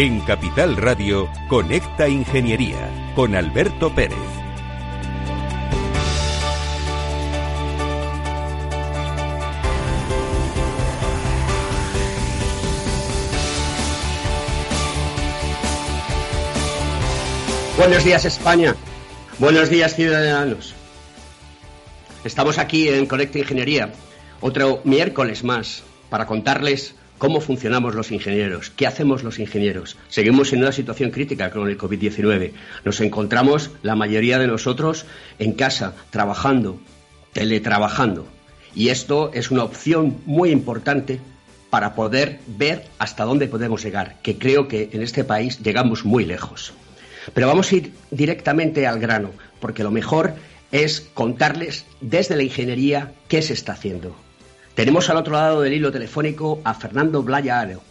En Capital Radio, Conecta Ingeniería con Alberto Pérez. Buenos días España, buenos días ciudadanos. Estamos aquí en Conecta Ingeniería, otro miércoles más, para contarles cómo funcionamos los ingenieros, qué hacemos los ingenieros. Seguimos en una situación crítica con el COVID-19. Nos encontramos, la mayoría de nosotros, en casa, trabajando, teletrabajando. Y esto es una opción muy importante para poder ver hasta dónde podemos llegar, que creo que en este país llegamos muy lejos. Pero vamos a ir directamente al grano, porque lo mejor es contarles desde la ingeniería qué se está haciendo. Tenemos al otro lado del hilo telefónico a Fernando Blaya Aro,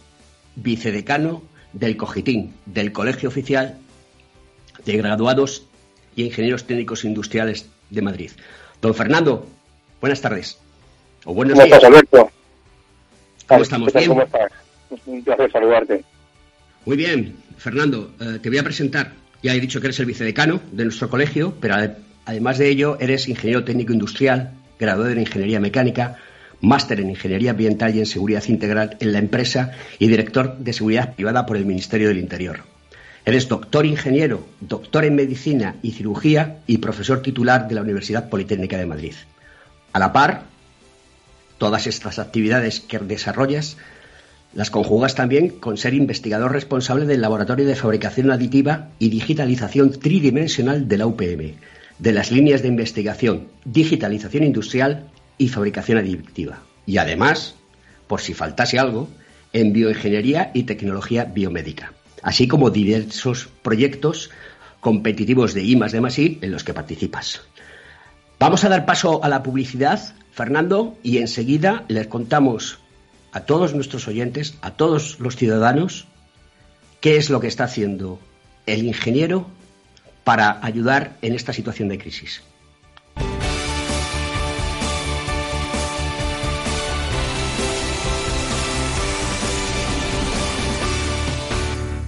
vicedecano del COGITIN, del Colegio Oficial de Graduados y Ingenieros Técnicos Industriales de Madrid. Don Fernando, buenas tardes. O buenos ¿Cómo días. Estás, Alberto? ¿Cómo estamos? ¿Bien? ¿Cómo estás? un placer saludarte. Muy bien, Fernando, eh, te voy a presentar. Ya he dicho que eres el vicedecano de nuestro colegio, pero además de ello eres ingeniero técnico industrial, graduado en ingeniería mecánica, máster en ingeniería ambiental y en seguridad integral en la empresa y director de seguridad privada por el Ministerio del Interior. Eres doctor ingeniero, doctor en medicina y cirugía y profesor titular de la Universidad Politécnica de Madrid. A la par, todas estas actividades que desarrollas las conjugas también con ser investigador responsable del Laboratorio de Fabricación Aditiva y Digitalización Tridimensional de la UPM, de las líneas de investigación, digitalización industrial y fabricación aditiva. Y además, por si faltase algo, en bioingeniería y tecnología biomédica, así como diversos proyectos competitivos de I más de más en los que participas. Vamos a dar paso a la publicidad, Fernando, y enseguida les contamos a todos nuestros oyentes, a todos los ciudadanos, qué es lo que está haciendo el ingeniero para ayudar en esta situación de crisis.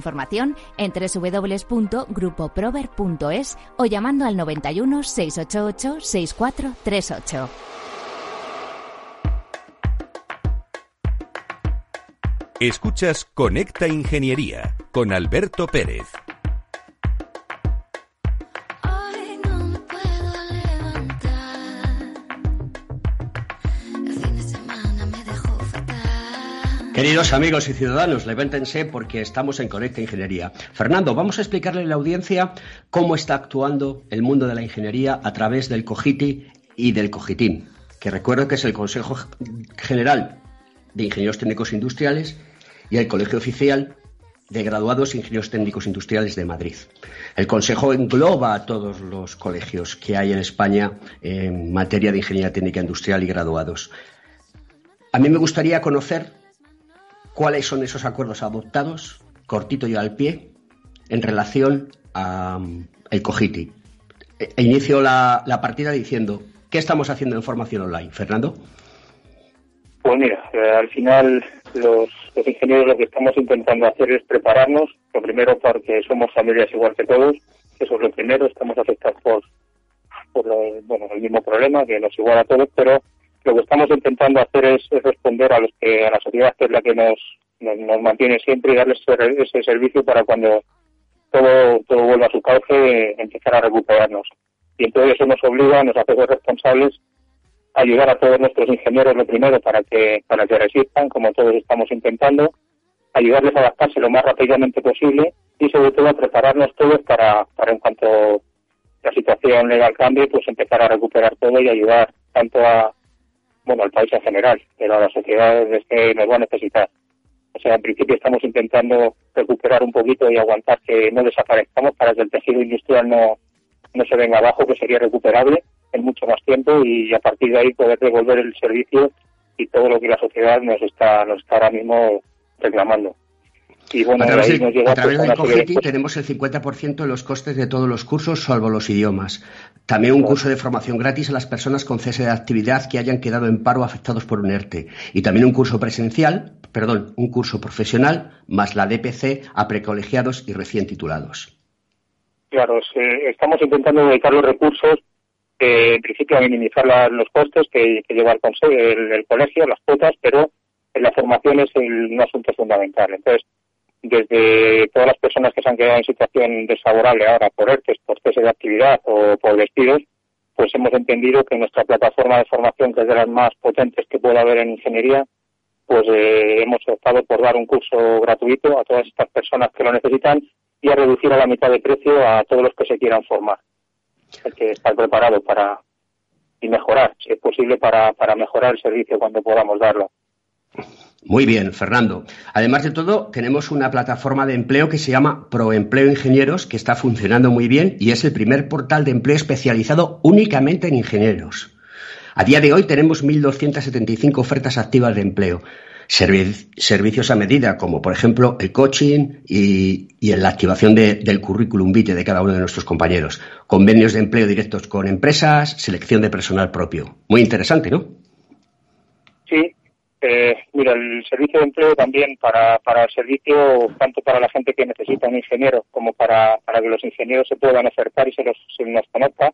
información en www.grupoprover.es o llamando al 91 688 6438. Escuchas Conecta Ingeniería con Alberto Pérez. Queridos amigos y ciudadanos, levántense porque estamos en Conecta Ingeniería. Fernando, vamos a explicarle a la audiencia cómo está actuando el mundo de la ingeniería a través del COGITI y del COGITIN, que recuerdo que es el Consejo General de Ingenieros Técnicos Industriales y el Colegio Oficial de Graduados Ingenieros Técnicos Industriales de Madrid. El Consejo engloba a todos los colegios que hay en España en materia de Ingeniería Técnica Industrial y graduados. A mí me gustaría conocer cuáles son esos acuerdos adoptados, cortito y al pie, en relación al COGITI. e inicio la, partida diciendo, ¿qué estamos haciendo en formación online? Fernando. Pues mira, eh, al final los, ingenieros lo que estamos intentando hacer es prepararnos, lo primero porque somos familias igual que todos, eso es lo primero, estamos afectados por, por bueno, el mismo problema que nos iguala a todos, pero lo que estamos intentando hacer es, responder a los que a la sociedad que es la que nos, nos, mantiene siempre y darles ese, servicio para cuando todo, todo vuelva a su cauce empezar a recuperarnos. Y entonces eso nos obliga, nos hace responsables a ayudar a todos nuestros ingenieros lo primero para que para que resistan, como todos estamos intentando, ayudarles a adaptarse lo más rápidamente posible y sobre todo a prepararnos todos para, para en cuanto la situación legal cambie, pues empezar a recuperar todo y ayudar tanto a, bueno, al país en general, pero a las sociedades que nos va a necesitar. O sea, en principio estamos intentando recuperar un poquito y aguantar que no desaparezcamos para que el tejido industrial no, no se venga abajo, que sería recuperable en mucho más tiempo y a partir de ahí poder devolver el servicio y todo lo que la sociedad nos está, nos está ahora mismo reclamando a través, del COGETI tenemos el 50% de los costes de todos los cursos, salvo los idiomas. También un curso de formación gratis a las personas con cese de actividad que hayan quedado en paro afectados por un ERTE. Y también un curso presencial, perdón, un curso profesional, más la DPC a precolegiados y recién titulados. Claro, estamos intentando dedicar los recursos, eh, en principio, a minimizar los costes que, lleva el, el, colegio, las cuotas, pero la formación es un asunto fundamental. Entonces, desde todas las personas que se han quedado en situación desfavorable ahora por ERTES, por cese de actividad o por despidos, pues hemos entendido que nuestra plataforma de formación, que es de las más potentes que puede haber en ingeniería, pues eh, hemos optado por dar un curso gratuito a todas estas personas que lo necesitan y a reducir a la mitad de precio a todos los que se quieran formar. Hay que estar preparado para y mejorar, si es posible, para, para mejorar el servicio cuando podamos darlo. Muy bien, Fernando. Además de todo, tenemos una plataforma de empleo que se llama Proempleo Ingenieros, que está funcionando muy bien y es el primer portal de empleo especializado únicamente en ingenieros. A día de hoy tenemos 1.275 ofertas activas de empleo. servicios a medida, como por ejemplo el coaching y, la activación del currículum vitae de cada uno de nuestros compañeros. Convenios de empleo directos con empresas, selección de personal propio. Muy interesante, ¿no? Sí, eh, mira, el servicio de empleo también para, para el servicio, tanto para la gente que necesita un ingeniero como para, para que los ingenieros se puedan acercar y se, los, se nos conozca,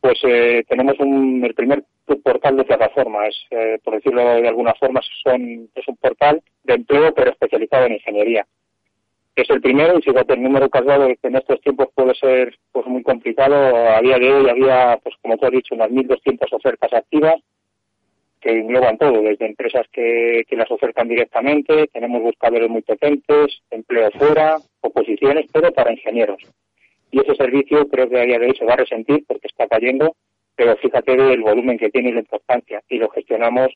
pues eh, tenemos un, el primer portal de plataforma. Es, eh, por decirlo de alguna forma, son, es un portal de empleo pero especializado en ingeniería. Es el primero y fíjate el número dado que en estos tiempos puede ser pues muy complicado. A día de hoy había, pues como tú has dicho, unas 1.200 ofertas activas que engloban todo, desde empresas que, las ofertan directamente, tenemos buscadores muy potentes, empleo fuera, oposiciones, pero para ingenieros. Y ese servicio creo que a día de hoy se va a resentir porque está cayendo, pero fíjate el volumen que tiene y la importancia. Y lo gestionamos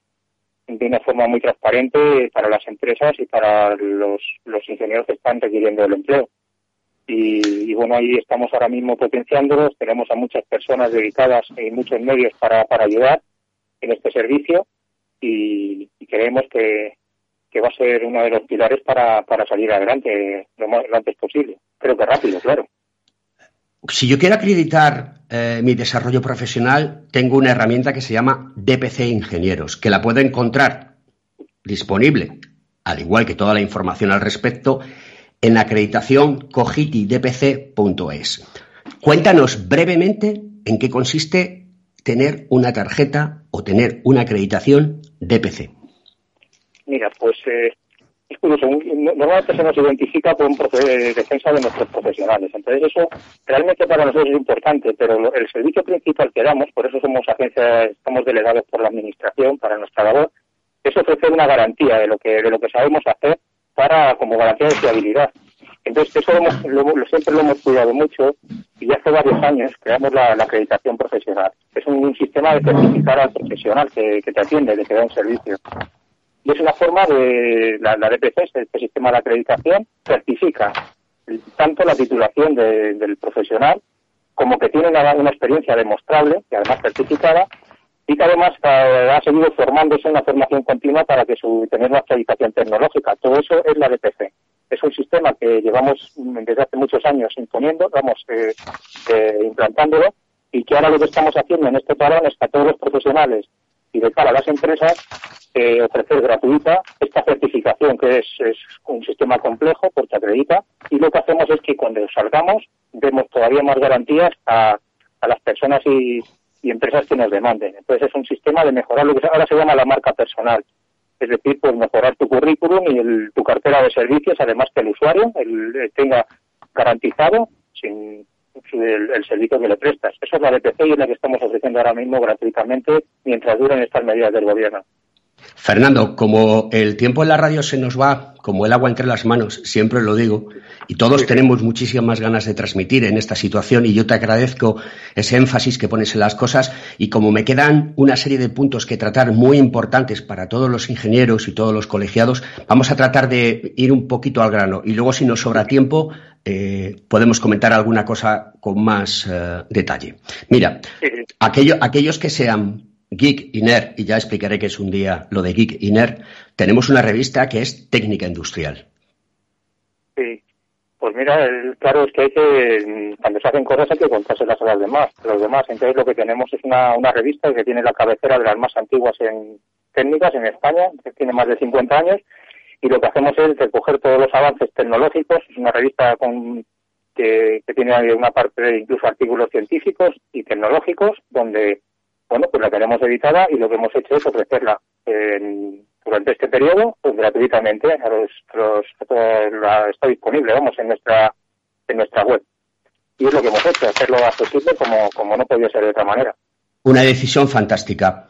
de una forma muy transparente para las empresas y para los, ingenieros que están requiriendo el empleo. Y, bueno, ahí estamos ahora mismo potenciándolos, tenemos a muchas personas dedicadas y muchos medios para, para ayudar en este servicio y, creemos que, va a ser uno de los pilares para, para salir adelante lo más antes posible. Creo que rápido, claro. Si yo quiero acreditar eh, mi desarrollo profesional, tengo una herramienta que se llama DPC Ingenieros, que la puedo encontrar disponible, al igual que toda la información al respecto, en la acreditación cogitidpc.es. Cuéntanos brevemente en qué consiste tener una tarjeta o tener una acreditación DPC? Mira, pues eh, es curioso. Normalmente se nos identifica por un proceso de defensa de nuestros profesionales. Entonces eso realmente para nosotros es importante, pero el servicio principal que damos, por eso somos agencia, estamos delegados por la administración para nuestra labor, es ofrecer una garantía de lo que de lo que sabemos hacer para como garantía de fiabilidad. Entonces, eso lo, siempre lo hemos cuidado mucho y hace varios años creamos la, acreditación profesional. Es un, sistema de certificar al profesional que, te atiende, de que da un servicio. Y es una forma de, la, DPC, este sistema de acreditación, certifica tanto la titulación del profesional como que tiene una, una experiencia demostrable y además certificada y que además eh, ha seguido formándose en la formación continua para que su tener una actualización tecnológica. Todo eso es la DPC es un sistema que llevamos desde hace muchos años imponiendo, vamos, eh, eh, implantándolo, y que ahora lo que estamos haciendo en este parón es que a todos los profesionales y de cara a las empresas eh, ofrecer gratuita esta certificación que es, un sistema complejo porque acredita y lo que hacemos es que cuando salgamos demos todavía más garantías a, las personas y, y empresas que nos demanden. Entonces es un sistema de mejorar lo que ahora se llama la marca personal. Es decir, pues mejorar tu currículum y tu cartera de servicios, además que el usuario el, tenga garantizado sin el, servicio que le prestas. Eso es la DPC y es la que estamos ofreciendo ahora mismo gratuitamente mientras duren estas medidas del gobierno. Fernando, como el tiempo en la radio se nos va como el agua entre las manos, siempre lo digo, y todos tenemos muchísimas ganas de transmitir en esta situación y yo te agradezco ese énfasis que pones en las cosas y como me quedan una serie de puntos que tratar muy importantes para todos los ingenieros y todos los colegiados, vamos a tratar de ir un poquito al grano. Y luego si nos sobra tiempo eh, podemos comentar alguna cosa con más eh, detalle. Mira, aquellos que sean Geek y y ya explicaré que es un día lo de Geek y tenemos una revista que es Técnica Industrial. Sí, pues mira, claro es que hay que, cuando se hacen cosas hay que contárselas a los demás, los demás. Entonces lo que tenemos es una, una revista que tiene la cabecera de las más antiguas en técnicas en España, que tiene más de 50 años, y lo que hacemos es recoger todos los avances tecnológicos, es una revista con que, que tiene una parte incluso artículos científicos y tecnológicos, donde bueno, pues la tenemos editada y lo que hemos hecho es ofrecerla durante este periodo pues, gratuitamente. A los, está disponible, vamos, en nuestra, en nuestra web. Y es lo que hemos hecho, hacerlo accesible como, como no podía ser de otra manera. Una decisión fantástica.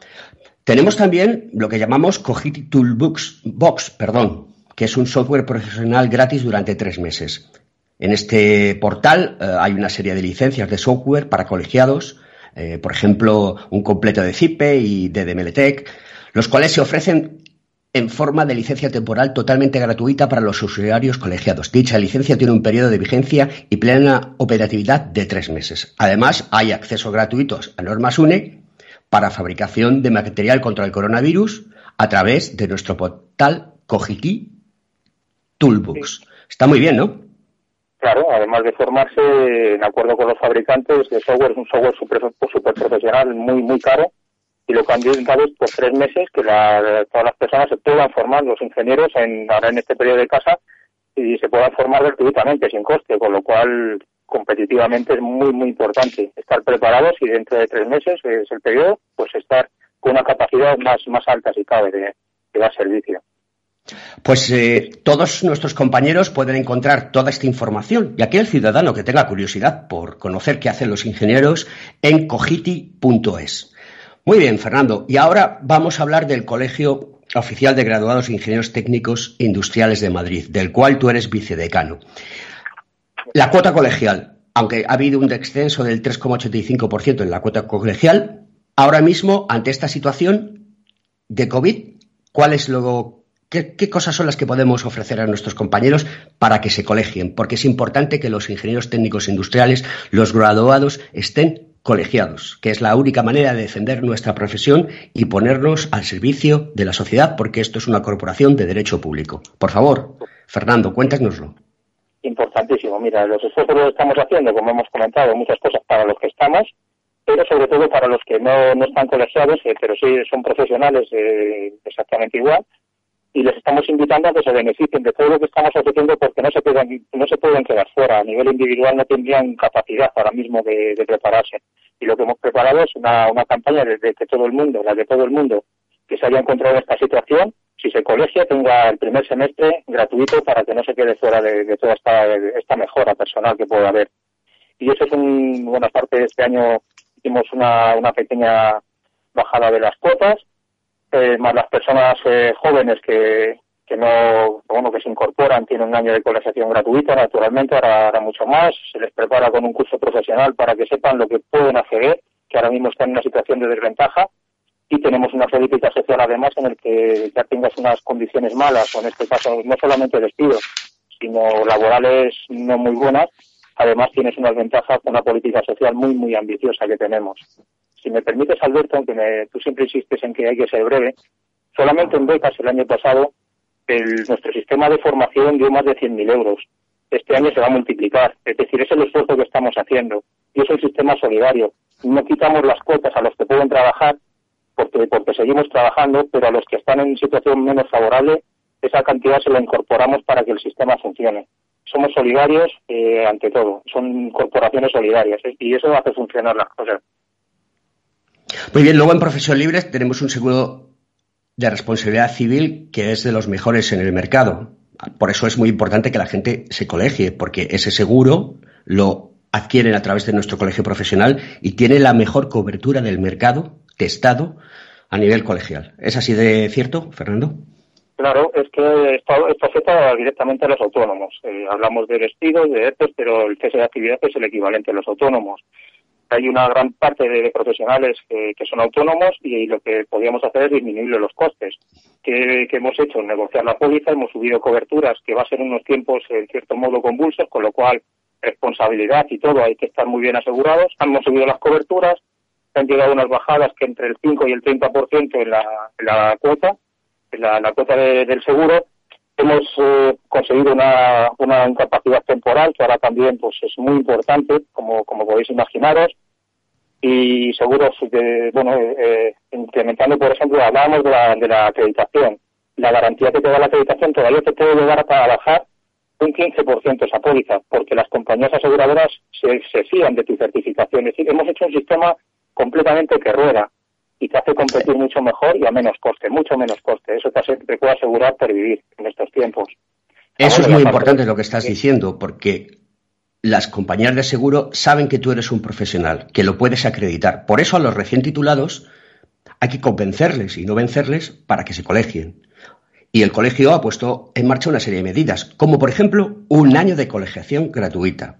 Tenemos también lo que llamamos Cogiti Toolbox, Box, perdón, que es un software profesional gratis durante tres meses. En este portal eh, hay una serie de licencias de software para colegiados eh, por ejemplo, un completo de CIPE y de DMLTEC, los cuales se ofrecen en forma de licencia temporal totalmente gratuita para los usuarios colegiados. Dicha licencia tiene un periodo de vigencia y plena operatividad de tres meses. Además, hay acceso gratuito a normas UNE para fabricación de material contra el coronavirus a través de nuestro portal Cogiti Toolbooks. Está muy bien, ¿no? Claro, además de formarse en acuerdo con los fabricantes de software, es un software super, super profesional, muy, muy caro, y lo que han es por tres meses que todas las personas se puedan formar, los ingenieros, en, ahora en este periodo de casa, y se puedan formar gratuitamente, sin coste, con lo cual competitivamente es muy, muy importante estar preparados y dentro de tres meses, que es el periodo, pues estar con una capacidad más, más alta, si cabe, de dar servicio. Pues eh, todos nuestros compañeros pueden encontrar toda esta información y aquel ciudadano que tenga curiosidad por conocer qué hacen los ingenieros en cogiti.es. Muy bien, Fernando. Y ahora vamos a hablar del Colegio Oficial de Graduados Ingenieros Técnicos Industriales de Madrid, del cual tú eres vicedecano. La cuota colegial, aunque ha habido un descenso del 3,85% en la cuota colegial, ahora mismo, ante esta situación de COVID, ¿cuál es lo ¿Qué, cosas son las que podemos ofrecer a nuestros compañeros para que se colegien? Porque es importante que los ingenieros técnicos industriales, los graduados, estén colegiados, que es la única manera de defender nuestra profesión y ponernos al servicio de la sociedad, porque esto es una corporación de derecho público. Por favor, Fernando, cuéntanoslo. Importantísimo. Mira, los esfuerzos que estamos haciendo, como hemos comentado, muchas cosas para los que estamos, pero sobre todo para los que no, están colegiados, eh, pero sí son profesionales eh, exactamente igual, y les estamos invitando a que se beneficien de todo lo que estamos ofreciendo porque no se pueden, no se pueden quedar fuera. A nivel individual no tendrían capacidad ahora mismo de, prepararse. Y lo que hemos preparado es una, una campaña desde que todo el mundo, la de todo el mundo, que se haya encontrado en esta situación, si se colegia, tenga el primer semestre gratuito para que no se quede fuera de, toda esta, esta mejora personal que pueda haber. Y eso es un, buena parte de este año hicimos una, una pequeña bajada de las cuotas eh, más las personas eh, jóvenes que, que no, bueno, que se incorporan, tienen un año de colegiación gratuita, naturalmente, ahora, hará mucho más, se les prepara con un curso profesional para que sepan lo que pueden acceder, que ahora mismo están en una situación de desventaja, y tenemos una política social además en el que ya tengas unas condiciones malas, o en este caso no solamente despido, sino laborales no muy buenas, además tienes unas ventajas con una política social muy, muy ambiciosa que tenemos. Si me permites, Alberto, aunque tú siempre insistes en que hay que ser breve, solamente en becas el año pasado el, nuestro sistema de formación dio más de 100.000 euros este año se va a multiplicar. Es decir, es el esfuerzo que estamos haciendo. Y es un sistema solidario. No quitamos las cuotas a los que pueden trabajar porque, porque seguimos trabajando, pero a los que están en situación menos favorable, esa cantidad se la incorporamos para que el sistema funcione. Somos solidarios eh, ante todo, son corporaciones solidarias ¿eh? y eso hace funcionar las cosas. Muy bien, luego en Profesión Libre tenemos un seguro de responsabilidad civil que es de los mejores en el mercado. Por eso es muy importante que la gente se colegie, porque ese seguro lo adquieren a través de nuestro colegio profesional y tiene la mejor cobertura del mercado testado a nivel colegial. ¿Es así de cierto, Fernando? Claro, es que esto, afecta directamente a los autónomos. Eh, hablamos de despidos, de ERTES, pero el cese de actividad es el equivalente a los autónomos. Hay una gran parte de profesionales que, son autónomos y, lo que podríamos hacer es disminuirle los costes. ¿Qué, hemos hecho? Negociar la póliza, hemos subido coberturas, que va a ser unos tiempos en cierto modo convulsos, con lo cual responsabilidad y todo hay que estar muy bien asegurados. Hemos subido las coberturas, han llegado unas bajadas que entre el 5 y el 30% en la, en la cuota, en la, cuota del seguro. Hemos eh, conseguido una, una incapacidad temporal que ahora también pues es muy importante, como, como podéis imaginaros. Y seguros, de, bueno, eh, incrementando, por ejemplo, hablábamos de la, de la acreditación. La garantía que te da la acreditación todavía te puede llegar a bajar un 15% esa póliza, porque las compañías aseguradoras se, se fían de tu certificación. Es decir, hemos hecho un sistema completamente que rueda y te hace competir mucho mejor y a menos coste, mucho menos coste. Eso te, puede asegurar pervivir en estos tiempos. Eso es muy importante lo que estás diciendo, porque las compañías de seguro saben que tú eres un profesional, que lo puedes acreditar. Por eso a los recién titulados hay que convencerles y no vencerles para que se colegien. Y el colegio ha puesto en marcha una serie de medidas, como por ejemplo un año de colegiación gratuita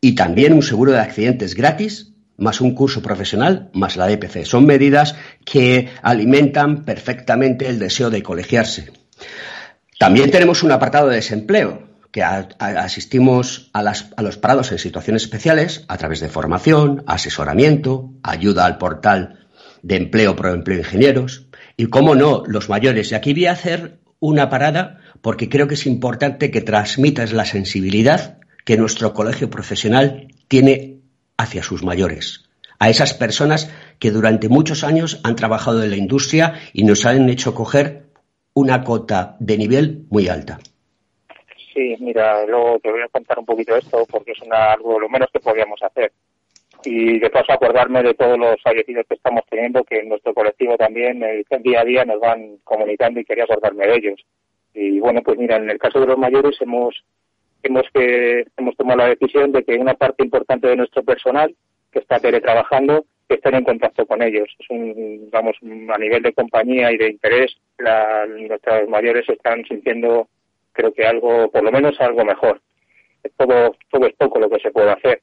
y también un seguro de accidentes gratis más un curso profesional, más la EPC. Son medidas que alimentan perfectamente el deseo de colegiarse. También tenemos un apartado de desempleo, que asistimos a, los parados en situaciones especiales a través de formación, asesoramiento, ayuda al portal de empleo pro empleo ingenieros y, cómo no, los mayores. Y aquí voy a hacer una parada porque creo que es importante que transmitas la sensibilidad que nuestro colegio profesional tiene hacia sus mayores, a esas personas que durante muchos años han trabajado en la industria y nos han hecho coger una cota de nivel muy alta. Sí, mira, luego te voy a contar un poquito esto porque es una, algo lo menos que podíamos hacer. Y de paso acordarme de todos los fallecidos que estamos teniendo, que en nuestro colectivo también el día a día nos van comunicando y quería acordarme de ellos. Y bueno, pues mira, en el caso de los mayores hemos hemos que hemos tomado la decisión de que una parte importante de nuestro personal que está teletrabajando estén en contacto con ellos. Es un, vamos, a nivel de compañía y de interés, la, nuestros mayores están sintiendo, creo que algo, por lo menos algo mejor. Todo, todo es poco lo que se puede hacer.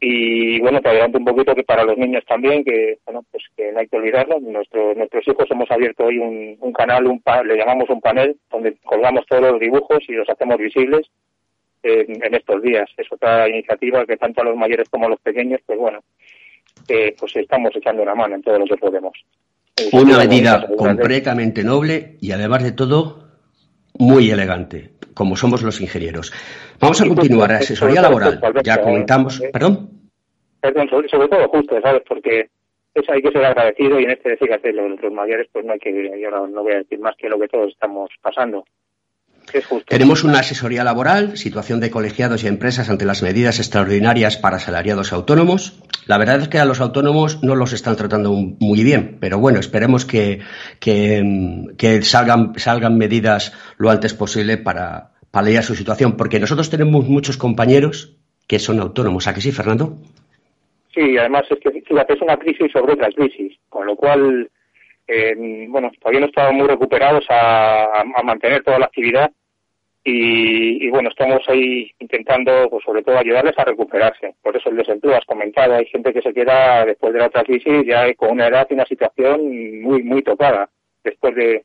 Y bueno, te adelanto un poquito que para los niños también, que bueno, pues que no hay que olvidarlo. Nuestros, nuestros hijos hemos abierto hoy un, un canal, un le llamamos un panel, donde colgamos todos los dibujos y los hacemos visibles en, estos días. Es otra iniciativa que tanto a los mayores como a los pequeños, pues bueno, eh, pues estamos echando una mano en todo lo que podemos. Una medida completamente noble y además de todo muy elegante, como somos los ingenieros. Vamos a continuar. Asesoría laboral. Ya comentamos. ¿Perdón? Perdón, sobre, todo justo, ¿sabes? Porque eso hay que ser agradecido y en este fíjate, los, los mayores, pues no hay que, yo no voy a decir más que lo que todos estamos pasando. Tenemos una asesoría laboral, situación de colegiados y empresas ante las medidas extraordinarias para asalariados autónomos. La verdad es que a los autónomos no los están tratando muy bien, pero bueno, esperemos que, que, salgan, salgan medidas lo antes posible para paliar su situación, porque nosotros tenemos muchos compañeros que son autónomos. ¿A que sí, Fernando? Sí, además es que fíjate, es una crisis sobre otra crisis, con lo cual eh, bueno, todavía no estamos muy recuperados a, mantener toda la actividad y, bueno, estamos ahí intentando, pues sobre todo, ayudarles a recuperarse. Por eso el desempleo, has comentado, hay gente que se queda después de la otra crisis ya con una edad y una situación muy, muy tocada después de,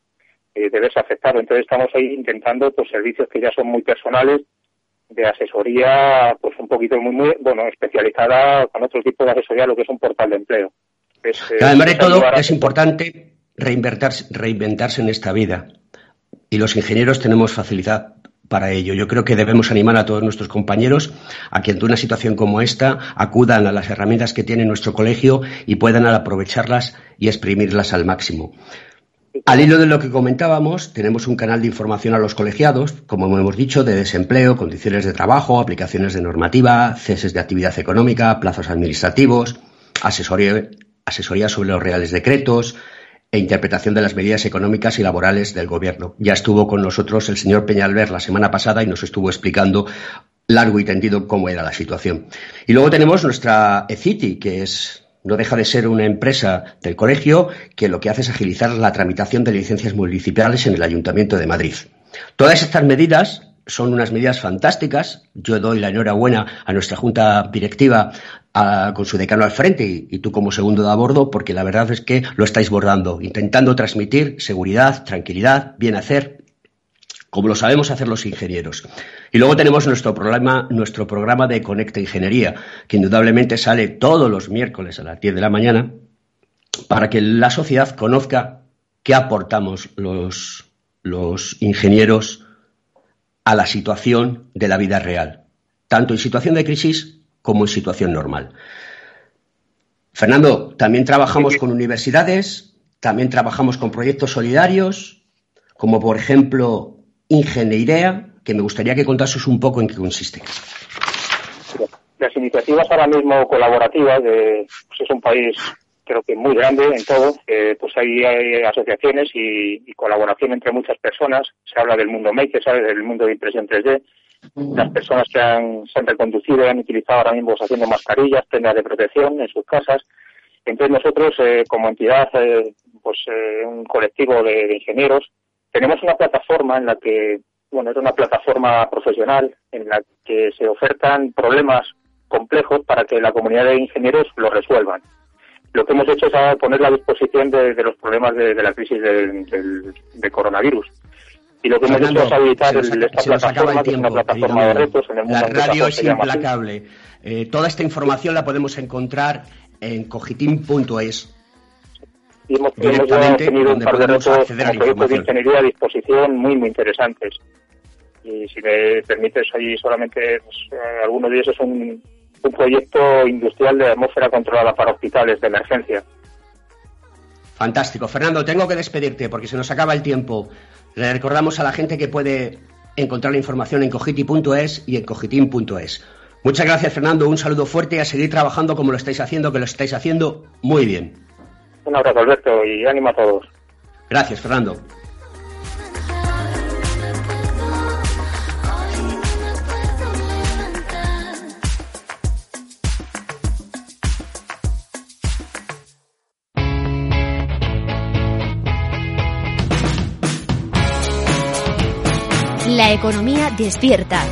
de, verse afectado. Entonces estamos ahí intentando pues servicios que ya son muy personales de asesoría, pues un poquito muy, muy, bueno, especializada con otro tipo de asesoría, lo que es un portal de empleo. Además de todo, es importante reinventarse, reinventarse en esta vida. Y los ingenieros tenemos facilidad para ello. Yo creo que debemos animar a todos nuestros compañeros a que ante una situación como esta acudan a las herramientas que tiene nuestro colegio y puedan aprovecharlas y exprimirlas al máximo. Al hilo de lo que comentábamos, tenemos un canal de información a los colegiados, como hemos dicho, de desempleo, condiciones de trabajo, aplicaciones de normativa, ceses de actividad económica, plazos administrativos, asesoría, asesoría sobre los reales decretos, e interpretación de las medidas económicas y laborales del Gobierno. Ya estuvo con nosotros el señor Peñalver la semana pasada y nos estuvo explicando largo y tendido cómo era la situación. Y luego tenemos nuestra ECITI, que es no deja de ser una empresa del colegio que lo que hace es agilizar la tramitación de licencias municipales en el Ayuntamiento de Madrid. Todas estas medidas son unas medidas fantásticas. Yo doy la enhorabuena a nuestra junta directiva con su decano al frente y, tú como segundo de a bordo, porque la verdad es que lo estáis bordando, intentando transmitir seguridad, tranquilidad, bien hacer, como lo sabemos hacer los ingenieros. Y luego tenemos nuestro programa, nuestro programa de Conecta Ingeniería, que indudablemente sale todos los miércoles a las 10 de la mañana, para que la sociedad conozca qué aportamos los, los ingenieros a la situación de la vida real, tanto en situación de crisis como en situación normal. Fernando, también trabajamos con universidades, también trabajamos con proyectos solidarios, como por ejemplo Ingeniería, que me gustaría que contases un poco en qué consiste. Las iniciativas ahora mismo colaborativas, de, pues es un país creo que muy grande en todo, pues hay, asociaciones y, colaboración entre muchas personas. Se habla del mundo maker, ¿sabes? del mundo de impresión 3D. Las personas que han, se han reconducido y han utilizado ahora mismo haciendo mascarillas, prendas de protección en sus casas. Entonces nosotros, eh, como entidad, eh, pues eh, un colectivo de, ingenieros, tenemos una plataforma en la que, bueno, es una plataforma profesional en la que se ofertan problemas complejos para que la comunidad de ingenieros los resuelvan lo que hemos hecho es poner a disposición de, los problemas de, la crisis del, coronavirus. Y lo que hemos hecho es habilitar esta plataforma, que es una plataforma de retos en el mundo. La radio es implacable. Eh, toda esta información la podemos encontrar en cogitim.es. Y hemos, hemos tenido un par de retos proyectos de ingeniería a disposición muy, muy interesantes. Y si me permites, ahí solamente pues, eh, algunos de ellos son un proyecto industrial de atmósfera controlada para hospitales de emergencia. Fantástico. Fernando, tengo que despedirte porque se nos acaba el tiempo. Le recordamos a la gente que puede encontrar la información en cogiti.es y en cogitim.es. Muchas gracias, Fernando. Un saludo fuerte y a seguir trabajando como lo estáis haciendo, que lo estáis haciendo muy bien. Un abrazo, Alberto, y ánimo a todos. Gracias, Fernando. Economía despierta.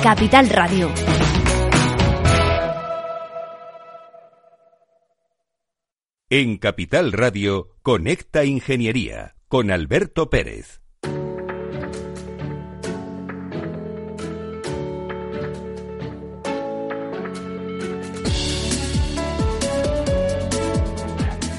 Capital Radio. En Capital Radio, Conecta Ingeniería con Alberto Pérez.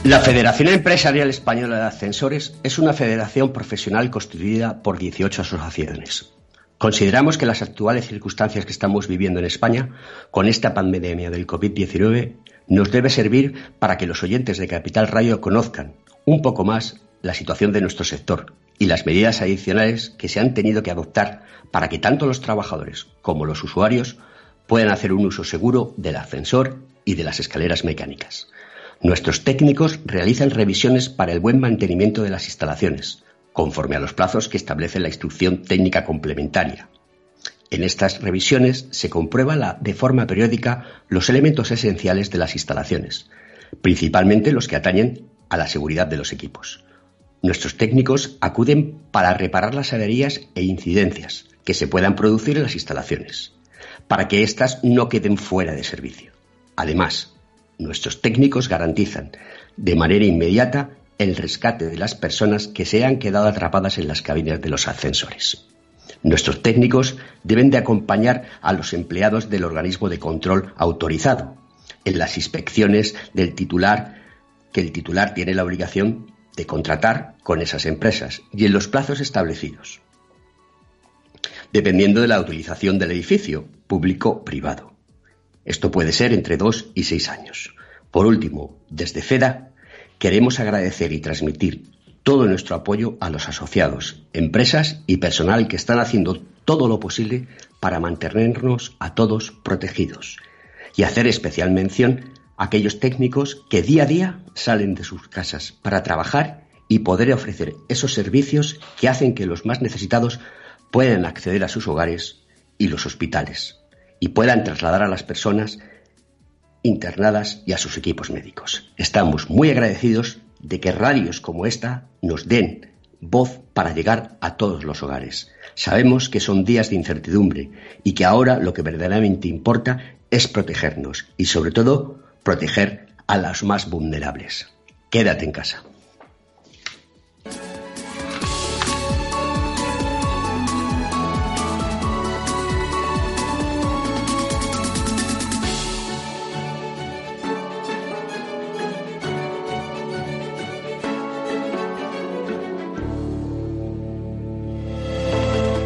La Federación Empresarial Española de Ascensores es una federación profesional constituida por 18 asociaciones. Consideramos que las actuales circunstancias que estamos viviendo en España, con esta pandemia del COVID-19, nos debe servir para que los oyentes de Capital Radio conozcan un poco más la situación de nuestro sector y las medidas adicionales que se han tenido que adoptar para que tanto los trabajadores como los usuarios puedan hacer un uso seguro del ascensor y de las escaleras mecánicas. Nuestros técnicos realizan revisiones para el buen mantenimiento de las instalaciones, conforme a los plazos que establece la instrucción técnica complementaria. En estas revisiones se comprueba de forma periódica los elementos esenciales de las instalaciones, principalmente los que atañen a la seguridad de los equipos. Nuestros técnicos acuden para reparar las averías e incidencias que se puedan producir en las instalaciones, para que éstas no queden fuera de servicio. Además, Nuestros técnicos garantizan de manera inmediata el rescate de las personas que se han quedado atrapadas en las cabinas de los ascensores. Nuestros técnicos deben de acompañar a los empleados del organismo de control autorizado en las inspecciones del titular, que el titular tiene la obligación de contratar con esas empresas y en los plazos establecidos, dependiendo de la utilización del edificio, público-privado. Esto puede ser entre dos y seis años. Por último, desde FEDA queremos agradecer y transmitir todo nuestro apoyo a los asociados, empresas y personal que están haciendo todo lo posible para mantenernos a todos protegidos y hacer especial mención a aquellos técnicos que día a día salen de sus casas para trabajar y poder ofrecer esos servicios que hacen que los más necesitados puedan acceder a sus hogares y los hospitales y puedan trasladar a las personas internadas y a sus equipos médicos. Estamos muy agradecidos de que radios como esta nos den voz para llegar a todos los hogares. Sabemos que son días de incertidumbre y que ahora lo que verdaderamente importa es protegernos y sobre todo proteger a los más vulnerables. Quédate en casa.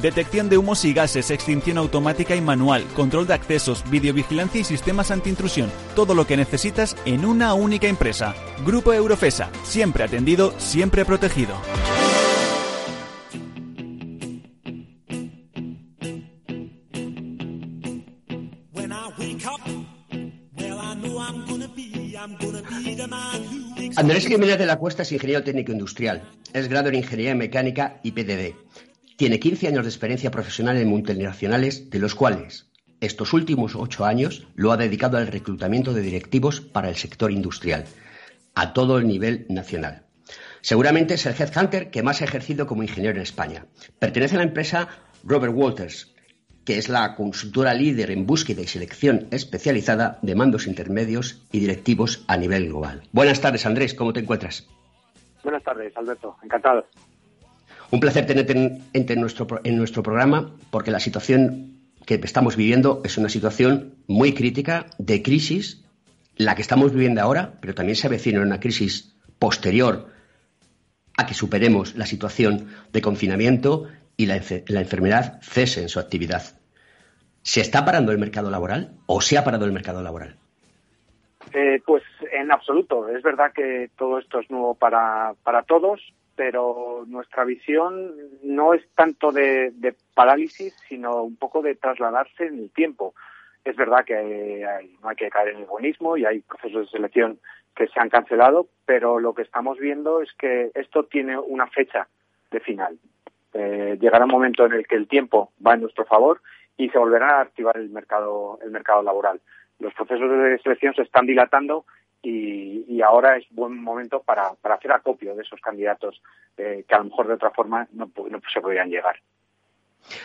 Detección de humos y gases, extinción automática y manual, control de accesos, videovigilancia y sistemas antiintrusión. Todo lo que necesitas en una única empresa. Grupo Eurofesa. Siempre atendido, siempre protegido. Andrés Jiménez de la Cuesta es ingeniero técnico industrial. Es grado en Ingeniería Mecánica y PDD. Tiene 15 años de experiencia profesional en multinacionales, de los cuales estos últimos ocho años lo ha dedicado al reclutamiento de directivos para el sector industrial, a todo el nivel nacional. Seguramente es el headhunter que más ha ejercido como ingeniero en España. Pertenece a la empresa Robert Walters, que es la consultora líder en búsqueda y selección especializada de mandos intermedios y directivos a nivel global. Buenas tardes, Andrés, ¿cómo te encuentras? Buenas tardes, Alberto, encantado. Un placer tenerte en, nuestro, programa porque la situación que estamos viviendo es una situación muy crítica de crisis, la que estamos viviendo ahora, pero también se avecina una crisis posterior a que superemos la situación de confinamiento y la, la enfermedad cese en su actividad. ¿Se está parando el mercado laboral o se ha parado el mercado laboral? Eh, pues en absoluto. Es verdad que todo esto es nuevo para, para todos pero nuestra visión no es tanto de, parálisis, sino un poco de trasladarse en el tiempo. Es verdad que no hay que caer en el buenismo y hay procesos de selección que se han cancelado, pero lo que estamos viendo es que esto tiene una fecha de final. Eh, llegará un momento en el que el tiempo va en nuestro favor y se volverá a activar el mercado, el mercado laboral. Los procesos de selección se están dilatando y, ahora es buen momento para, hacer acopio de esos candidatos eh, que a lo mejor de otra forma no, se podrían llegar.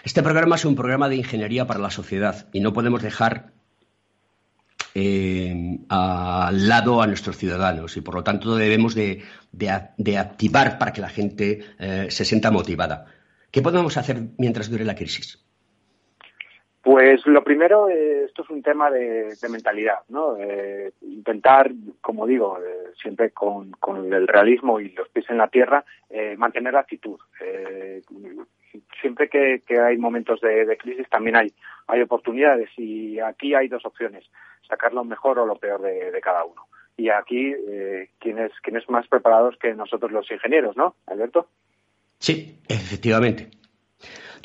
Este programa es un programa de ingeniería para la sociedad y no podemos dejar eh, al lado a nuestros ciudadanos y por lo tanto debemos de, activar para que la gente eh, se sienta motivada. ¿Qué podemos hacer mientras dure la crisis? Pues lo primero, eh, esto es un tema de, mentalidad, ¿no? Eh, intentar, como digo, eh, siempre con, el realismo y los pies en la tierra, mantener la actitud. siempre que, hay momentos de, crisis también hay, hay oportunidades y aquí hay dos opciones, sacar lo mejor o lo peor de, cada uno. Y aquí, ¿quiénes, ¿quiénes más preparados que nosotros los ingenieros, no, Alberto? Sí, efectivamente.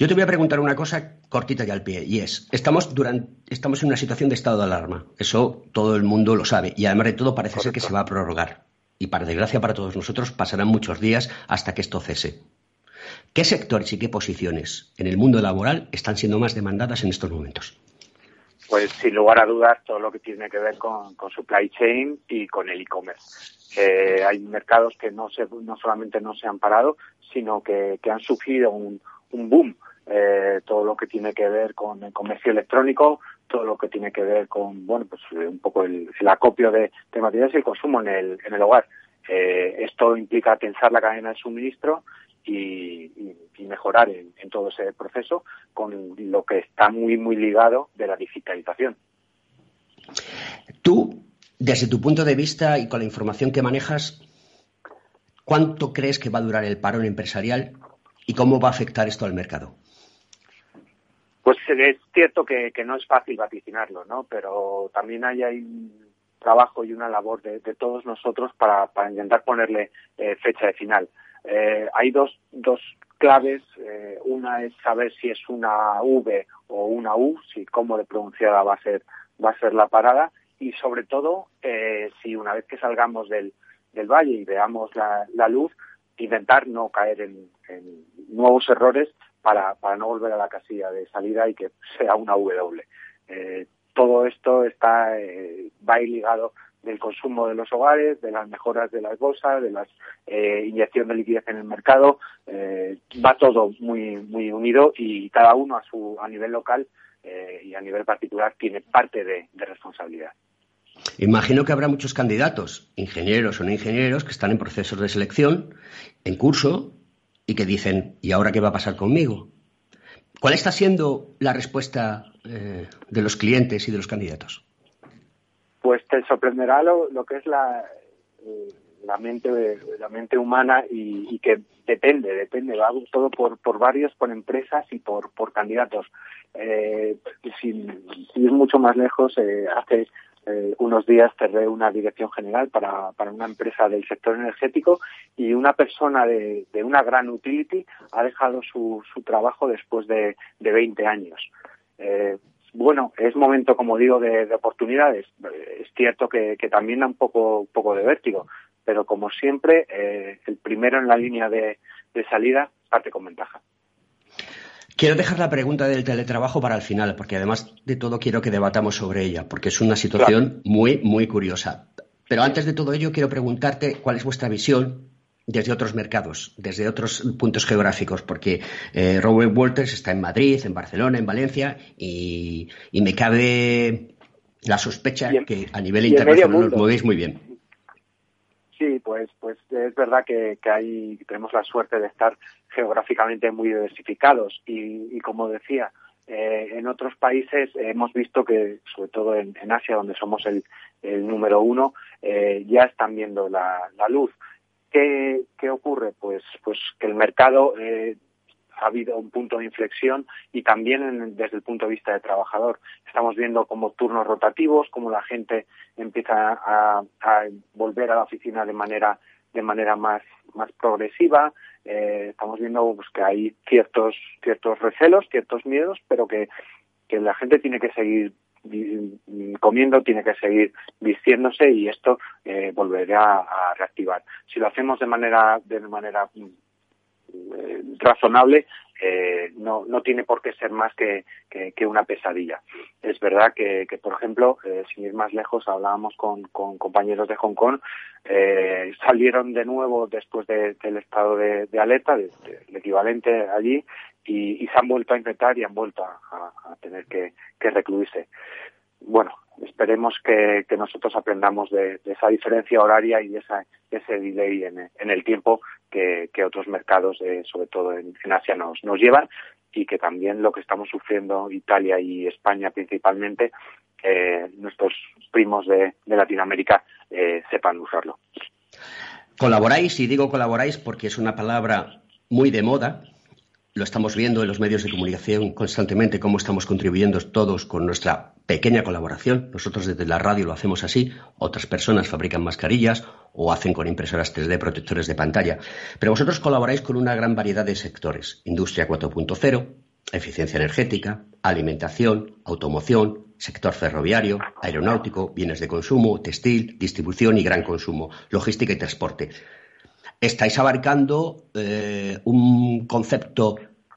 Yo te voy a preguntar una cosa cortita y al pie, y es, estamos, durante, estamos en una situación de estado de alarma, eso todo el mundo lo sabe, y además de todo parece ser que se va a prorrogar, y para desgracia para todos nosotros pasarán muchos días hasta que esto cese. ¿Qué sectores y qué posiciones en el mundo laboral están siendo más demandadas en estos momentos? Pues sin lugar a dudas todo lo que tiene que ver con, supply chain y con el e-commerce. Eh, hay mercados que no, se, no solamente no se han parado, sino que, que han sufrido un, un boom. Eh, todo lo que tiene que ver con el comercio electrónico, todo lo que tiene que ver con, bueno, pues eh, un poco el, acopio de, de, materiales y el consumo en el, en el hogar. Eh, esto implica tensar la cadena de suministro y, mejorar en, en, todo ese proceso con lo que está muy, muy ligado de la digitalización. Tú, desde tu punto de vista y con la información que manejas, ¿cuánto crees que va a durar el parón empresarial y cómo va a afectar esto al mercado? Pues es cierto que, no es fácil vaticinarlo, ¿no? Pero también hay, un trabajo y una labor de, todos nosotros para, intentar ponerle eh, fecha de final. Eh, hay dos, dos claves. Eh, una es saber si es una V o una U, si cómo de pronunciada va a ser va a ser la parada y sobre todo eh, si una vez que salgamos del, valle y veamos la, luz, intentar no caer en nuevos errores para, para, no volver a la casilla de salida y que sea una W. Eh, todo esto está eh, va a ir ligado del consumo de los hogares, de las mejoras de las bolsas, de la eh, inyección de liquidez en el mercado, eh, va todo muy muy unido y cada uno a su a nivel local eh, y a nivel particular tiene parte de, de, responsabilidad. Imagino que habrá muchos candidatos, ingenieros o no ingenieros, que están en procesos de selección, en curso, y que dicen, ¿y ahora qué va a pasar conmigo? ¿Cuál está siendo la respuesta eh, de los clientes y de los candidatos? Pues te sorprenderá lo, lo que es la, eh, la mente la mente humana y, que depende depende va todo por por varios por empresas y por por candidatos eh, sin, sin, mucho más lejos eh, hace eh, unos días cerré una dirección general para, para una empresa del sector energético y una persona de, de una gran utility ha dejado su, su trabajo después de, de 20 años. Eh, bueno, es momento, como digo, de, de oportunidades. Es cierto que, que, también da un poco, poco de vértigo, pero como siempre, eh, el primero en la línea de, de salida parte con ventaja. Quiero dejar la pregunta del teletrabajo para el final, porque además de todo quiero que debatamos sobre ella, porque es una situación claro. muy, muy curiosa. Pero antes de todo ello, quiero preguntarte cuál es vuestra visión desde otros mercados, desde otros puntos geográficos, porque eh, Robert Walters está en Madrid, en Barcelona, en Valencia, y, y me cabe la sospecha en, que a nivel internacional os movéis muy bien. Sí, pues, pues es verdad que, que hay, tenemos la suerte de estar geográficamente muy diversificados y, y como decía, eh, en otros países hemos visto que, sobre todo en, en Asia, donde somos el, el número uno, eh, ya están viendo la, la luz. ¿Qué, ¿Qué, ocurre? Pues, pues que el mercado eh, ha habido un punto de inflexión y también en, desde el punto de vista de trabajador. Estamos viendo como turnos rotativos, como la gente empieza a, volver a la oficina de manera de manera más más progresiva. Eh, estamos viendo pues, que hay ciertos ciertos recelos, ciertos miedos, pero que, que la gente tiene que seguir comiendo, tiene que seguir vistiéndose y esto eh, volverá a reactivar. Si lo hacemos de manera de manera razonable, eh, no, no tiene por qué ser más que, que, una pesadilla. Es verdad que, que por ejemplo, eh, sin ir más lejos, hablábamos con, con compañeros de Hong Kong, eh, salieron de nuevo después de, del estado de, de de, el equivalente allí, y, se han vuelto a infectar y han vuelto a, a tener que, que recluirse. Bueno, esperemos que, nosotros aprendamos de, esa diferencia horaria y de, esa, ese delay en, el tiempo que, otros mercados, eh, sobre todo en, Asia, nos, llevan y que también lo que estamos sufriendo Italia y España principalmente, eh, nuestros primos de, de Latinoamérica eh, sepan usarlo. Colaboráis, y digo colaboráis porque es una palabra muy de moda, lo estamos viendo en los medios de comunicación constantemente, cómo estamos contribuyendo todos con nuestra pequeña colaboración. Nosotros desde la radio lo hacemos así, otras personas fabrican mascarillas o hacen con impresoras 3D protectores de pantalla. Pero vosotros colaboráis con una gran variedad de sectores. Industria 4.0, eficiencia energética, alimentación, automoción, sector ferroviario, aeronáutico, bienes de consumo, textil, distribución y gran consumo, logística y transporte estáis abarcando eh, un concepto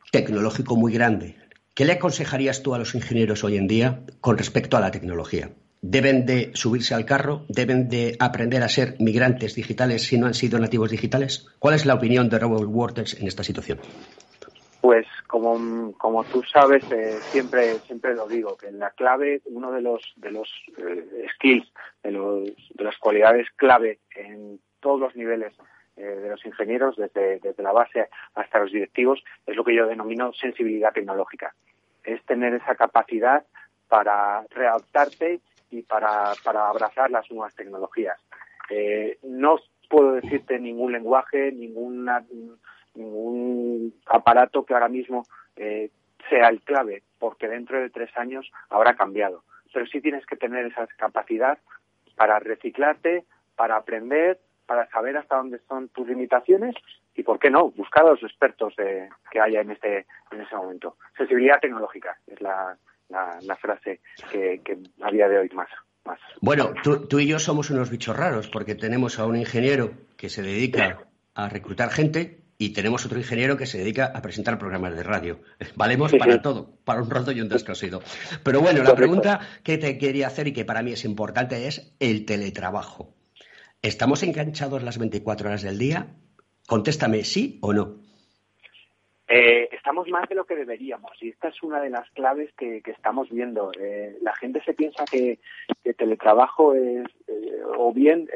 tecnológico muy grande. ¿Qué le aconsejarías tú a los ingenieros hoy en día con respecto a la tecnología? deben de subirse al carro, deben de aprender a ser migrantes digitales si no han sido nativos digitales? ¿Cuál es la opinión de Robert Waters en esta situación? Pues como, como tú sabes, eh, siempre siempre lo digo, que la clave, uno de los de los eh, skills, de, los, de las cualidades clave en todos los niveles de los ingenieros, desde, desde la base hasta los directivos, es lo que yo denomino sensibilidad tecnológica. Es tener esa capacidad para readaptarte y para, para abrazar las nuevas tecnologías. no puedo decirte ningún lenguaje, ninguna ningún aparato que ahora mismo eh, sea el clave, porque dentro de tres años habrá cambiado. Pero sí tienes que tener esa capacidad para reciclarte, para aprender, para saber hasta dónde son tus limitaciones y, ¿por qué no?, buscar a los expertos que haya en este en ese momento. Sensibilidad tecnológica es la, la, frase que, que, a día de hoy más. más. Bueno, tú, tú y yo somos unos bichos raros porque tenemos a un ingeniero que se dedica a reclutar gente y tenemos otro ingeniero que se dedica a presentar programas de radio. Valemos para todo, para un roto y un descosido. Pero bueno, la pregunta que te quería hacer y que para mí es importante es el teletrabajo. ¿Estamos enganchados las 24 horas del día? Contéstame sí o no. Eh, estamos más de lo que deberíamos y esta es una de las claves que, estamos viendo. Eh, la gente se piensa que, teletrabajo es eh, o bien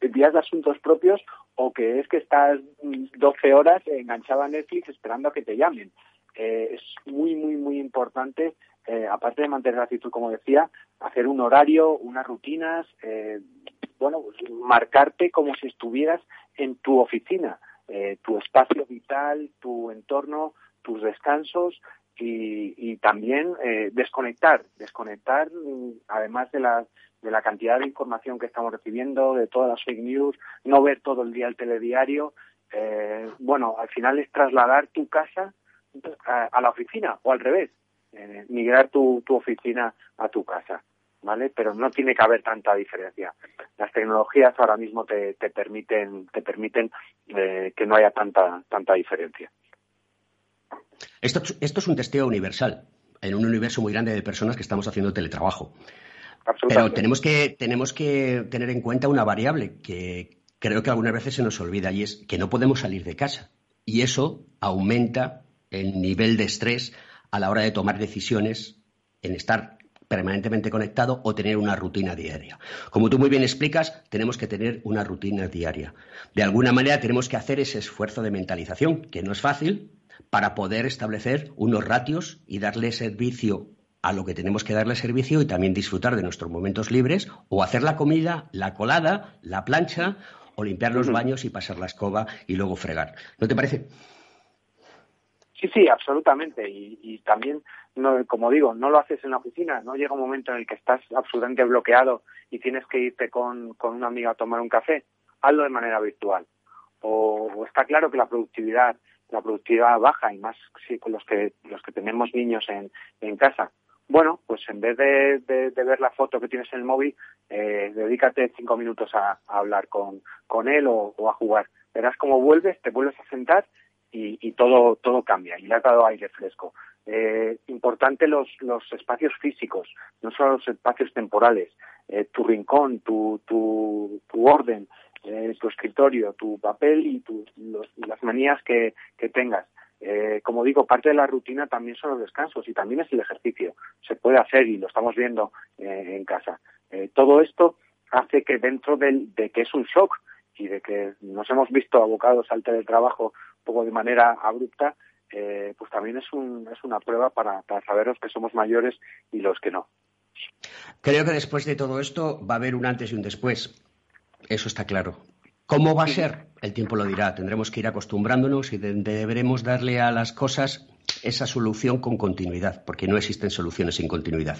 días de asuntos propios o que es que estás 12 horas enganchado a Netflix esperando a que te llamen. es muy, muy, muy importante, aparte de mantener la actitud, como decía, hacer un horario, unas rutinas, bueno, pues, marcarte como si estuvieras en tu oficina eh, tu espacio vital, tu entorno, tus descansos y, también eh, desconectar, desconectar mm, además de la, de la cantidad de información que estamos recibiendo, de todas las fake news, no ver todo el día el telediario. Eh, bueno, al final es trasladar tu casa a, la oficina o al revés, migrar tu, tu oficina a tu casa. ¿Vale? Pero no tiene que haber tanta diferencia. Las tecnologías ahora mismo te, te permiten, te permiten eh, que no haya tanta, tanta diferencia. Esto, esto es un testeo universal en un universo muy grande de personas que estamos haciendo teletrabajo. Pero tenemos que, tenemos que tener en cuenta una variable que creo que algunas veces se nos olvida y es que no podemos salir de casa. Y eso aumenta el nivel de estrés a la hora de tomar decisiones en estar permanentemente conectado o tener una rutina diaria. Como tú muy bien explicas, tenemos que tener una rutina diaria. De alguna manera tenemos que hacer ese esfuerzo de mentalización, que no es fácil, para poder establecer unos ratios y darle servicio a lo que tenemos que darle servicio y también disfrutar de nuestros momentos libres o hacer la comida, la colada, la plancha o limpiar los baños y pasar la escoba y luego fregar. ¿No te parece? Sí, sí, absolutamente. Y, también, no, como digo, no lo haces en la oficina, no llega un momento en el que estás absolutamente bloqueado y tienes que irte con, con una amiga a tomar un café. Hazlo de manera virtual. O, está claro que la productividad, la productividad baja y más sí, con los que, los que tenemos niños en, en casa. Bueno, pues en vez de, de, ver la foto que tienes en el móvil, eh, dedícate cinco minutos a, hablar con, con él o, o a jugar. Verás cómo vuelves, te vuelves a sentar y, todo, todo cambia y le ha dado aire fresco. Eh, importante los, los espacios físicos, no solo los espacios temporales. Eh, tu rincón, tu, tu, tu orden, eh, tu escritorio, tu papel y, tu, las manías que, que tengas. Eh, como digo, parte de la rutina también son los descansos y también es el ejercicio. Se puede hacer y lo estamos viendo eh, en casa. todo esto hace que dentro del, de que es un shock y de que nos hemos visto abocados al teletrabajo poco de manera abrupta, eh, pues también es, un, es una prueba para, para saber los que somos mayores y los que no. Creo que después de todo esto va a haber un antes y un después. Eso está claro. ¿Cómo va a ser? El tiempo lo dirá. Tendremos que ir acostumbrándonos y deberemos darle a las cosas esa solución con continuidad, porque no existen soluciones sin continuidad.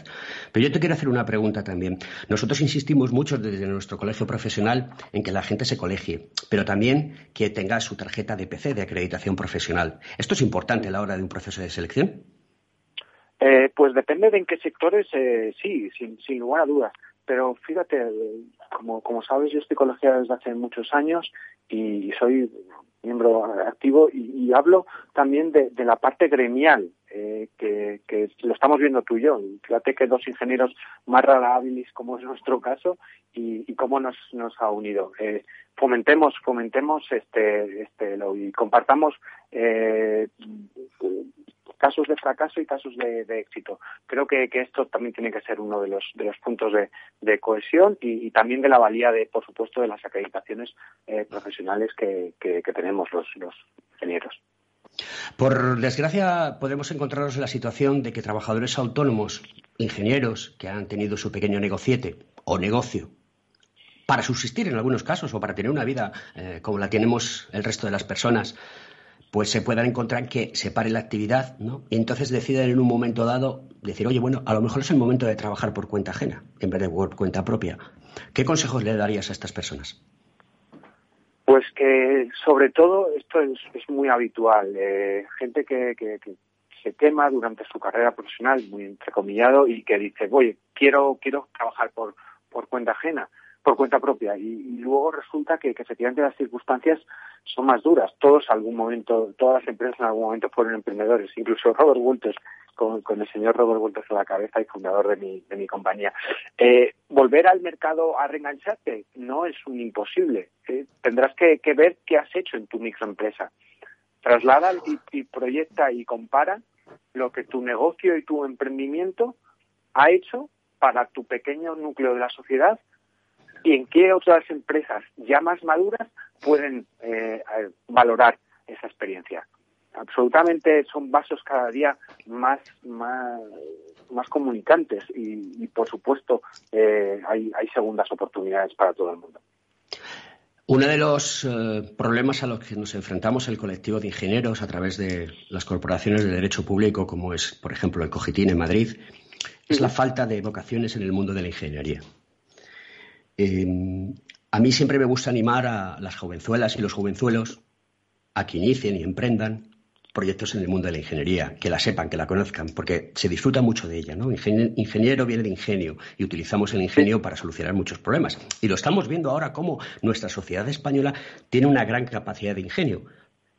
Pero yo te quiero hacer una pregunta también. Nosotros insistimos mucho desde nuestro colegio profesional en que la gente se colegie, pero también que tenga su tarjeta de PC, de acreditación profesional. ¿Esto es importante a la hora de un proceso de selección? Eh, pues depende de en qué sectores, eh, sí, sin, lugar a dudas. Pero fíjate, como, como sabes, yo estoy colegiado desde hace muchos años y soy miembro activo y, hablo también de, la parte gremial eh, que, lo estamos viendo tú y yo. Fíjate que dos ingenieros más rara como es nuestro caso y, cómo nos, nos ha unido. Eh, fomentemos, fomentemos este, este, lo, y compartamos eh, casos de fracaso y casos de, éxito. Creo que, esto también tiene que ser uno de los, de los puntos de, cohesión y, también de la valía, de, por supuesto, de las acreditaciones eh, profesionales que, tenemos los, los ingenieros. Por desgracia, podemos encontrarnos en la situación de que trabajadores autónomos, ingenieros que han tenido su pequeño negociete o negocio para subsistir en algunos casos o para tener una vida eh, como la tenemos el resto de las personas, pues se puedan encontrar que se pare la actividad, ¿no? Y entonces deciden en un momento dado decir, oye, bueno, a lo mejor es el momento de trabajar por cuenta ajena en vez de por cuenta propia. ¿Qué consejos le darías a estas personas? Pues que sobre todo esto es, muy habitual. Eh, gente que, se quema durante su carrera profesional, muy entrecomillado, y que dice, oye, quiero, quiero trabajar por, por cuenta ajena por cuenta propia y, luego resulta que, efectivamente las circunstancias son más duras. Todos algún momento, todas las empresas en algún momento fueron emprendedores, incluso Robert Walters, con, el señor Robert Walters a la cabeza y fundador de mi, de mi compañía. Eh, volver al mercado a reengancharte no es un imposible. Eh, tendrás que, que, ver qué has hecho en tu microempresa. Traslada y, y proyecta y compara lo que tu negocio y tu emprendimiento ha hecho para tu pequeño núcleo de la sociedad y en qué otras empresas ya más maduras pueden eh, valorar esa experiencia. Absolutamente son vasos cada día más, más, más comunicantes y, por supuesto eh, hay, hay segundas oportunidades para todo el mundo. Uno de los eh, problemas a los que nos enfrentamos el colectivo de ingenieros a través de las corporaciones de derecho público, como es, por ejemplo, el Cogitín en Madrid, es la falta de vocaciones en el mundo de la ingeniería. Em, a mí siempre me gusta animar a las jovenzuelas y los jovenzuelos a que inicien y emprendan proyectos en el mundo de la ingeniería, que la sepan, que la conozcan, porque se disfruta mucho de ella. ¿no? Ingeniero viene de ingenio y utilizamos el ingenio para solucionar muchos problemas. Y lo estamos viendo ahora cómo nuestra sociedad española tiene una gran capacidad de ingenio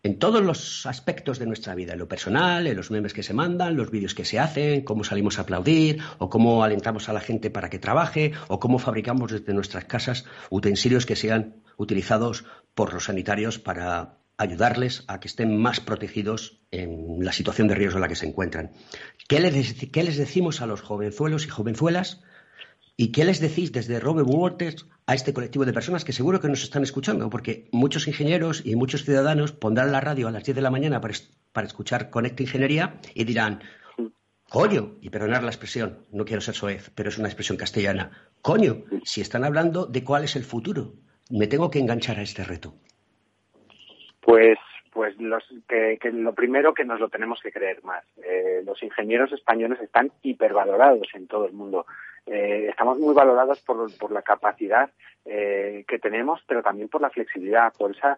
en todos los aspectos de nuestra vida, en lo personal, en los memes que se mandan, los vídeos que se hacen, cómo salimos a aplaudir, o cómo alentamos a la gente para que trabaje, o cómo fabricamos desde nuestras casas utensilios que sean utilizados por los sanitarios para ayudarles a que estén más protegidos en la situación de riesgo en la que se encuentran. ¿Qué les, qué les decimos a los jovenzuelos y jovenzuelas? ¿Y qué les decís desde Robert Waters a este colectivo de personas que seguro que nos están escuchando? Porque muchos ingenieros y muchos ciudadanos pondrán la radio a las 10 de la mañana para, escuchar Conecta Ingeniería y dirán, coño, y perdonar la expresión, no quiero ser soez, pero es una expresión castellana, coño, si están hablando de cuál es el futuro, me tengo que enganchar a este reto. Pues pues los, que, lo primero que nos lo tenemos que creer más. Eh, los ingenieros españoles están hipervalorados en todo el mundo. Eh, estamos muy valorados por, por la capacidad eh, que tenemos, pero también por la flexibilidad, por esa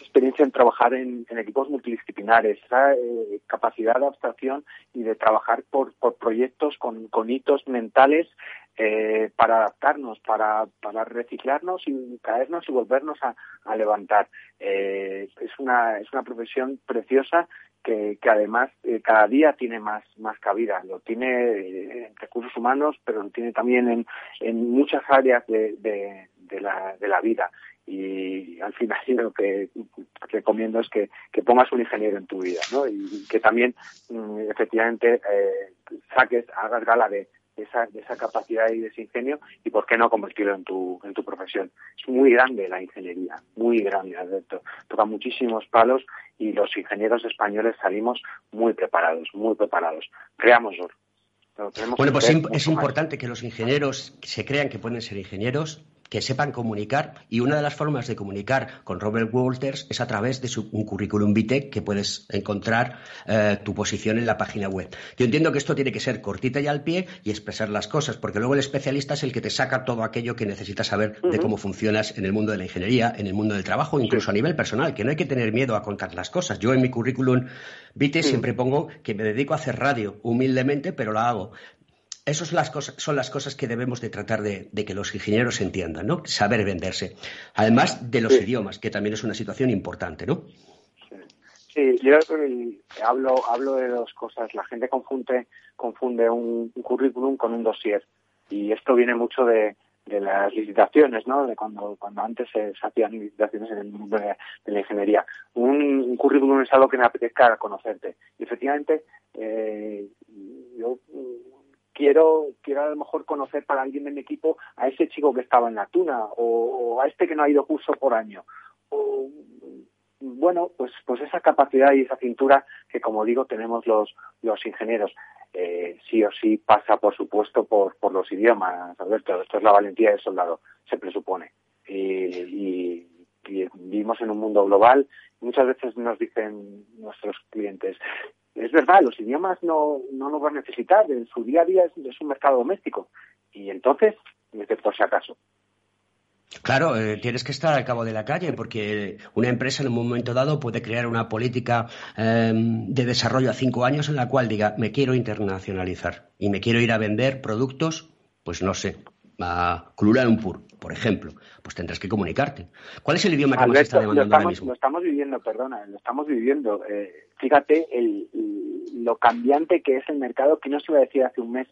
experiencia en trabajar en, equipos multidisciplinares, esa eh, capacidad de abstracción y de trabajar por, por proyectos con, con hitos mentales eh, para adaptarnos, para, para reciclarnos y caernos y volvernos a, a levantar. Eh, es, una, es una profesión preciosa que, además eh, cada día tiene más, más cabida. Lo tiene eh, en recursos humanos, pero lo tiene también en, en muchas áreas de, de, de, la, de la vida y al final lo que recomiendo es que, que, pongas un ingeniero en tu vida ¿no? y que también mm, efectivamente eh, saques, hagas gala de, esa, de esa capacidad y de ese ingenio y por qué no convertirlo en tu, en tu profesión. Es muy grande la ingeniería, muy grande, Alberto. Toca muchísimos palos y los ingenieros españoles salimos muy preparados, muy preparados. Creámoslo. Bueno, pues es importante que los ingenieros se crean que pueden ser ingenieros que sepan comunicar y una de las formas de comunicar con Robert Walters es a través de su, un currículum vitae que puedes encontrar eh, tu posición en la página web. Yo entiendo que esto tiene que ser cortita y al pie y expresar las cosas, porque luego el especialista es el que te saca todo aquello que necesitas saber de cómo funcionas en el mundo de la ingeniería, en el mundo del trabajo, incluso a nivel personal, que no hay que tener miedo a contar las cosas. Yo en mi currículum vitae siempre pongo que me dedico a hacer radio humildemente, pero la hago Esas son las, cosas, son las cosas que debemos de tratar de, que los ingenieros entiendan, ¿no? Saber venderse. Además de los idiomas, que también es una situación importante, ¿no? Sí, yo hablo, hablo de dos cosas. La gente confunde, confunde un, currículum con un dossier. Y esto viene mucho de, las licitaciones, ¿no? De cuando, cuando antes se, hacían licitaciones en el mundo de, la ingeniería. Un, currículum es algo que me apetezca conocerte. Y efectivamente, eh, yo quiero, quiero a lo mejor conocer para alguien de mi equipo a ese chico que estaba en la tuna o, a este que no ha ido curso por año. O, bueno, pues, pues esa capacidad y esa cintura que, como digo, tenemos los, los ingenieros. Eh, sí o sí pasa, por supuesto, por, por los idiomas, Alberto. Esto es la valentía del soldado, se presupone. Y, vivimos en un mundo global. Muchas veces nos dicen nuestros clientes, es verdad, los idiomas no, no los van a necesitar, en su día a día es, un mercado doméstico. Y entonces, por si acaso. Claro, eh, tienes que estar al cabo de la calle porque una empresa en un momento dado puede crear una política em, de desarrollo a cinco años en la cual diga me quiero internacionalizar y me quiero ir a vender productos, pues no sé, a Kuala Lumpur, por ejemplo, pues tendrás que comunicarte. ¿Cuál es el idioma que más está demandando lo estamos, ahora mismo? Lo estamos viviendo, perdona, lo estamos viviendo. Eh, fíjate el, lo cambiante que es el mercado, que no se iba a decir hace un mes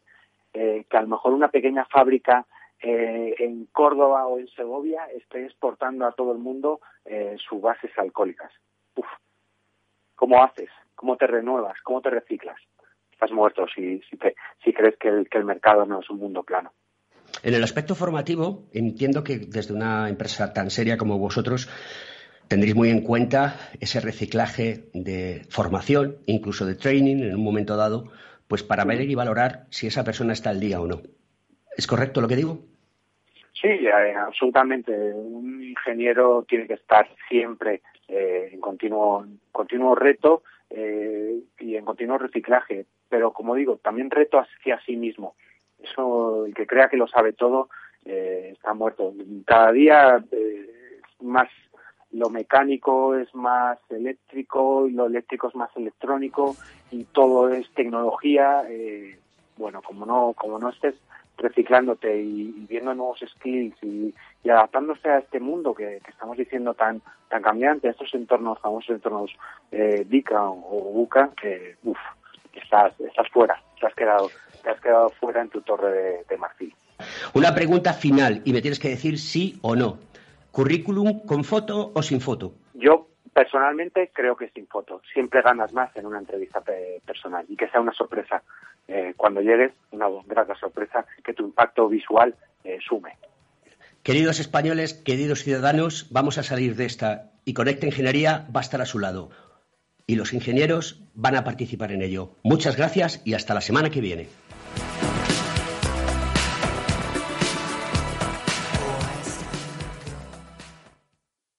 eh, que a lo mejor una pequeña fábrica eh, en Córdoba o en Segovia esté exportando a todo el mundo sus bases alcohólicas. Uf, ¿Cómo haces? ¿Cómo te renuevas? ¿Cómo te reciclas? Estás muerto si, si, si crees que el, que el mercado no es un mundo plano. En el aspecto formativo, entiendo que desde una empresa tan seria como vosotros tendréis muy en cuenta ese reciclaje de formación, incluso de training en un momento dado, pues para ver y valorar si esa persona está al día o no. ¿Es correcto lo que digo? Sí, eh, absolutamente. Un ingeniero tiene que estar siempre eh, en continuo, continuo reto eh, y en continuo reciclaje. Pero, como digo, también reto hacia sí mismo. Eso, el que crea que lo sabe todo, eh, está muerto. Cada día eh, más lo mecánico es más eléctrico y lo eléctrico es más electrónico y todo es tecnología. Eh, bueno, como no, como no estés reciclándote y, viendo nuevos skills y, adaptándose a este mundo que, estamos diciendo tan tan cambiante, a estos entornos, famosos entornos eh, DICA o, BUCA, que uff, estás, estás fuera, te has quedado te has quedado fuera en tu torre de, marfil. Una pregunta final y me tienes que decir sí o no. ¿Currículum con foto o sin foto? Yo personalmente creo que sin foto. Siempre ganas más en una entrevista personal y que sea una sorpresa. Eh, cuando llegues, una grata sorpresa, que tu impacto visual eh, sume. Queridos españoles, queridos ciudadanos, vamos a salir de esta y Conecta Ingeniería va a estar a su lado. Y los ingenieros van a participar en ello. Muchas gracias y hasta la semana que viene.